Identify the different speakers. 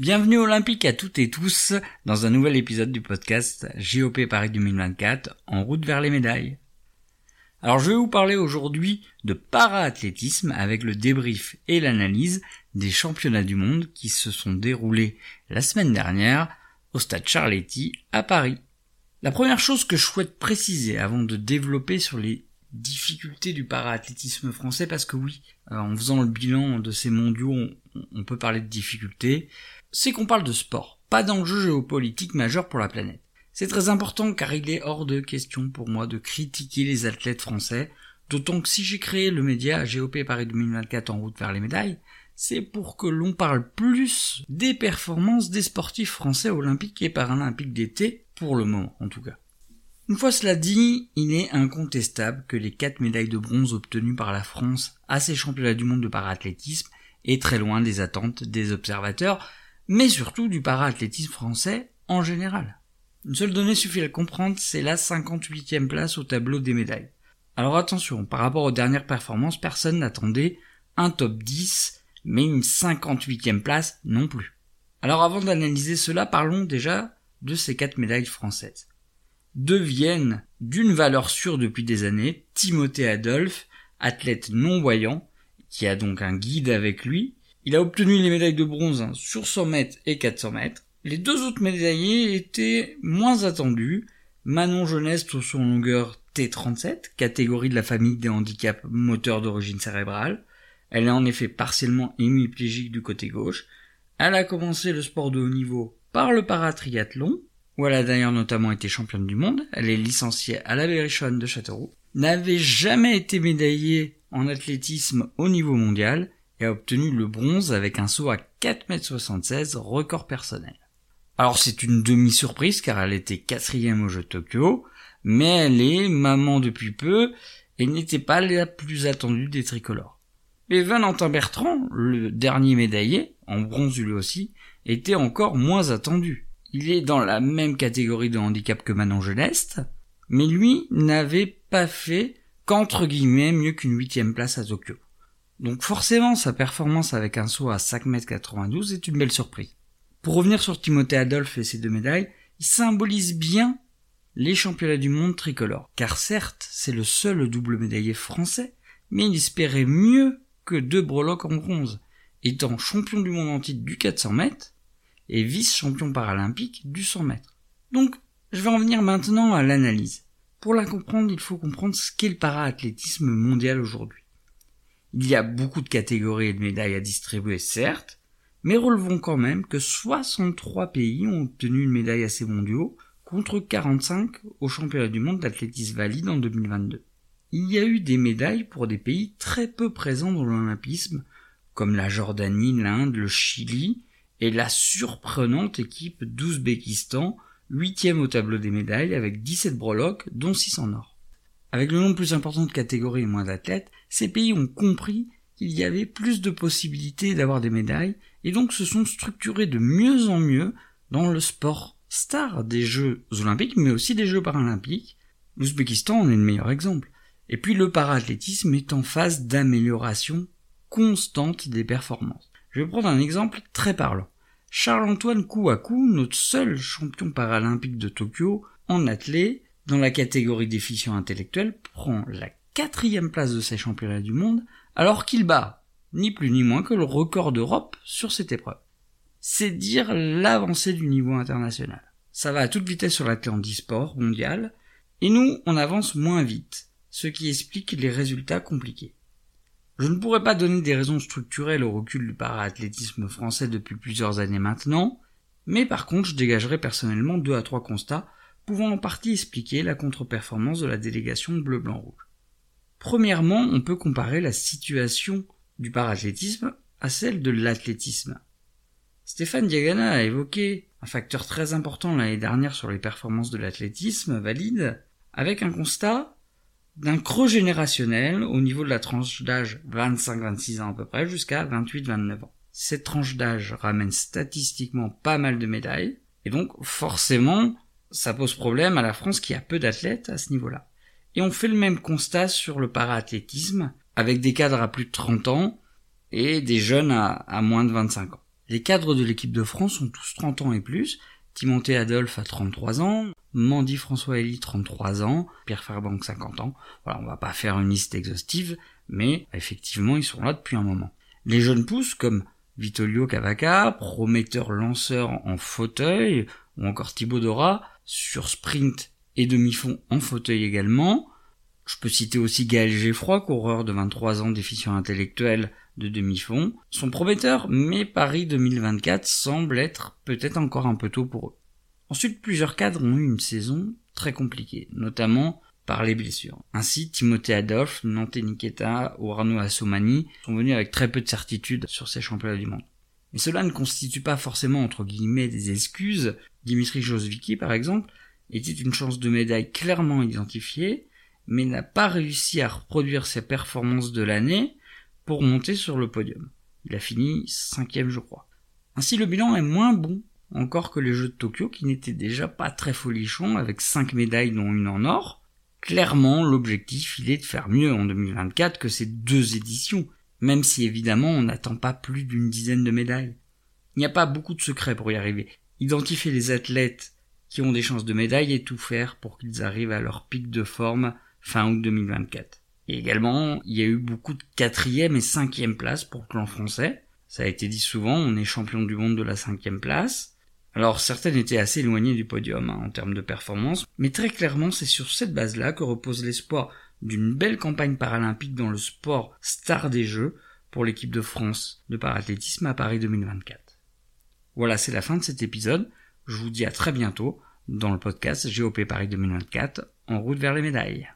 Speaker 1: Bienvenue olympique à toutes et tous dans un nouvel épisode du podcast GOP Paris 2024 en route vers les médailles. Alors je vais vous parler aujourd'hui de para-athlétisme avec le débrief et l'analyse des championnats du monde qui se sont déroulés la semaine dernière au stade Charletti à Paris. La première chose que je souhaite préciser avant de développer sur les difficultés du para-athlétisme français, parce que oui, euh, en faisant le bilan de ces mondiaux, on, peut parler de difficultés, c'est qu'on parle de sport, pas d'enjeu géopolitique majeur pour la planète. C'est très important car il est hors de question pour moi de critiquer les athlètes français, d'autant que si j'ai créé le média GOP Paris 2024 en route vers les médailles, c'est pour que l'on parle plus des performances des sportifs français olympiques et paralympiques d'été, pour le moment en tout cas. Une fois cela dit, il est incontestable que les quatre médailles de bronze obtenues par la France à ces championnats du monde de paraathlétisme est très loin des attentes des observateurs, mais surtout du paraathlétisme français en général. Une seule donnée suffit à comprendre, c'est la 58e place au tableau des médailles. Alors attention, par rapport aux dernières performances, personne n'attendait un top 10, mais une 58e place non plus. Alors avant d'analyser cela, parlons déjà de ces quatre médailles françaises deviennent d'une valeur sûre depuis des années Timothée Adolphe, athlète non-voyant, qui a donc un guide avec lui. Il a obtenu les médailles de bronze sur 100 mètres et 400 mètres. Les deux autres médaillés étaient moins attendus. Manon Jeunesse sur son longueur T37, catégorie de la famille des handicaps moteurs d'origine cérébrale. Elle est en effet partiellement hémiplégique du côté gauche. Elle a commencé le sport de haut niveau par le paratriathlon, où elle a d'ailleurs notamment été championne du monde, elle est licenciée à la de Châteauroux, n'avait jamais été médaillée en athlétisme au niveau mondial et a obtenu le bronze avec un saut à 4m76 record personnel. Alors c'est une demi-surprise car elle était quatrième au jeu de Tokyo, mais elle est maman depuis peu et n'était pas la plus attendue des tricolores. Mais Valentin Bertrand, le dernier médaillé, en bronze lui aussi, était encore moins attendu. Il est dans la même catégorie de handicap que Manon Geneste, mais lui n'avait pas fait qu'entre guillemets mieux qu'une huitième place à Tokyo. Donc forcément, sa performance avec un saut à 5m92 est une belle surprise. Pour revenir sur Timothée Adolphe et ses deux médailles, il symbolise bien les championnats du monde tricolores. Car certes, c'est le seul double médaillé français, mais il espérait mieux que deux breloques en bronze. Étant champion du monde en titre du 400 mètres, et vice-champion paralympique du 100 mètres. Donc, je vais en venir maintenant à l'analyse. Pour la comprendre, il faut comprendre ce qu'est le paraathlétisme mondial aujourd'hui. Il y a beaucoup de catégories et de médailles à distribuer, certes, mais relevons quand même que 63 pays ont obtenu une médaille à ces mondiaux, contre 45 au championnat du monde d'athlétisme valide en 2022. Il y a eu des médailles pour des pays très peu présents dans l'olympisme, comme la Jordanie, l'Inde, le Chili, et la surprenante équipe d'Ouzbékistan, huitième au tableau des médailles avec 17 breloques, dont 6 en or. Avec le nombre plus important de catégories et moins d'athlètes, ces pays ont compris qu'il y avait plus de possibilités d'avoir des médailles et donc se sont structurés de mieux en mieux dans le sport star des Jeux olympiques mais aussi des Jeux paralympiques. L'Ouzbékistan en est le meilleur exemple. Et puis le paraathlétisme est en phase d'amélioration constante des performances. Je vais prendre un exemple très parlant. Charles-Antoine Kouakou, notre seul champion paralympique de Tokyo, en athlée, dans la catégorie déficient intellectuel, prend la quatrième place de ses championnats du monde, alors qu'il bat, ni plus ni moins que le record d'Europe sur cette épreuve. C'est dire l'avancée du niveau international. Ça va à toute vitesse sur l'Atlantisport mondial, et nous, on avance moins vite, ce qui explique les résultats compliqués. Je ne pourrais pas donner des raisons structurelles au recul du paraathlétisme français depuis plusieurs années maintenant, mais par contre je dégagerai personnellement deux à trois constats pouvant en partie expliquer la contre-performance de la délégation bleu-blanc-rouge. Premièrement, on peut comparer la situation du paraathlétisme à celle de l'athlétisme. Stéphane Diagana a évoqué un facteur très important l'année dernière sur les performances de l'athlétisme valide, avec un constat d'un creux générationnel au niveau de la tranche d'âge 25-26 ans à peu près jusqu'à 28-29 ans. Cette tranche d'âge ramène statistiquement pas mal de médailles et donc forcément ça pose problème à la France qui a peu d'athlètes à ce niveau-là. Et on fait le même constat sur le paraathlétisme avec des cadres à plus de 30 ans et des jeunes à, moins de 25 ans. Les cadres de l'équipe de France ont tous 30 ans et plus. Timothée Adolphe a 33 ans, Mandy François Elie 33 ans, Pierre Fairbank 50 ans. Voilà, on va pas faire une liste exhaustive, mais effectivement ils sont là depuis un moment. Les jeunes pousses comme Vitolio Cavaca, prometteur lanceur en fauteuil, ou encore Thibaut Dora, sur sprint et demi-fond en fauteuil également. Je peux citer aussi Gaël Geffroy, coureur de 23 ans déficient intellectuel de demi-fond. Son prometteur, mais Paris 2024 semble être peut-être encore un peu tôt pour eux. Ensuite, plusieurs cadres ont eu une saison très compliquée, notamment par les blessures. Ainsi, Timothée Adolphe, Nante Niketa ou Arnaud Assoumani sont venus avec très peu de certitude sur ces championnats du monde. Mais cela ne constitue pas forcément entre guillemets des excuses. Dimitri Josvicki, par exemple, était une chance de médaille clairement identifiée, mais n'a pas réussi à reproduire ses performances de l'année pour monter sur le podium. Il a fini cinquième, je crois. Ainsi, le bilan est moins bon encore que les Jeux de Tokyo qui n'étaient déjà pas très folichons avec cinq médailles dont une en or. Clairement, l'objectif, il est de faire mieux en 2024 que ces deux éditions, même si évidemment on n'attend pas plus d'une dizaine de médailles. Il n'y a pas beaucoup de secrets pour y arriver. Identifier les athlètes qui ont des chances de médaille et tout faire pour qu'ils arrivent à leur pic de forme fin août 2024. Et également, il y a eu beaucoup de quatrième et cinquième place pour le clan français. Ça a été dit souvent, on est champion du monde de la cinquième place. Alors certaines étaient assez éloignées du podium hein, en termes de performance, mais très clairement c'est sur cette base-là que repose l'espoir d'une belle campagne paralympique dans le sport star des Jeux pour l'équipe de France de parathlétisme à Paris 2024. Voilà, c'est la fin de cet épisode. Je vous dis à très bientôt dans le podcast GOP Paris 2024 en route vers les médailles.